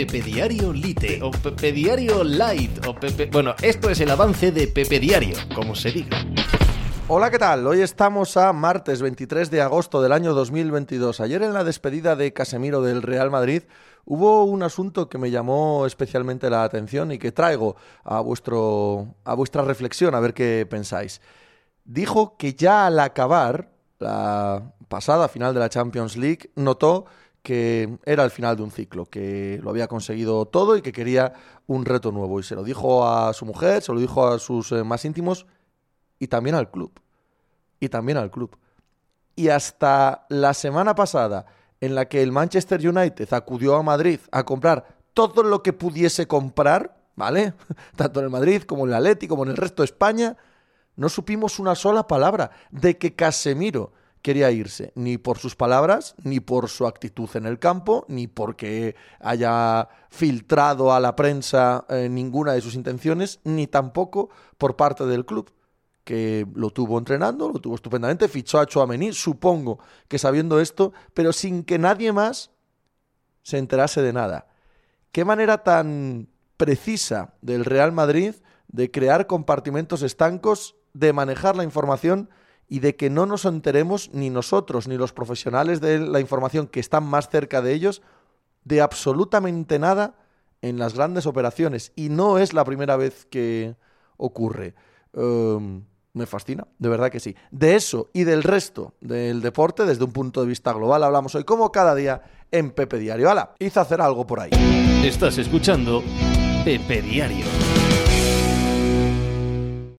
Pepe Diario Lite o Pepe Diario Light o Pepe... Bueno, esto es el avance de Pepe Diario, como se diga. Hola, ¿qué tal? Hoy estamos a martes 23 de agosto del año 2022. Ayer en la despedida de Casemiro del Real Madrid hubo un asunto que me llamó especialmente la atención y que traigo a, vuestro, a vuestra reflexión, a ver qué pensáis. Dijo que ya al acabar la pasada final de la Champions League notó que era el final de un ciclo, que lo había conseguido todo y que quería un reto nuevo. Y se lo dijo a su mujer, se lo dijo a sus eh, más íntimos y también al club. Y también al club. Y hasta la semana pasada, en la que el Manchester United acudió a Madrid a comprar todo lo que pudiese comprar, ¿vale? Tanto en el Madrid como en el Atleti, como en el resto de España, no supimos una sola palabra de que Casemiro quería irse, ni por sus palabras, ni por su actitud en el campo, ni porque haya filtrado a la prensa eh, ninguna de sus intenciones, ni tampoco por parte del club que lo tuvo entrenando, lo tuvo estupendamente, fichó a Chouameni, supongo que sabiendo esto, pero sin que nadie más se enterase de nada. Qué manera tan precisa del Real Madrid de crear compartimentos estancos, de manejar la información y de que no nos enteremos ni nosotros ni los profesionales de la información que están más cerca de ellos de absolutamente nada en las grandes operaciones. Y no es la primera vez que ocurre. Em, me fascina, de verdad que sí. De eso y del resto del deporte, desde un punto de vista global, hablamos hoy como cada día en Pepe Diario. ¡Hala! Hice hacer algo por ahí. Estás escuchando Pepe Diario.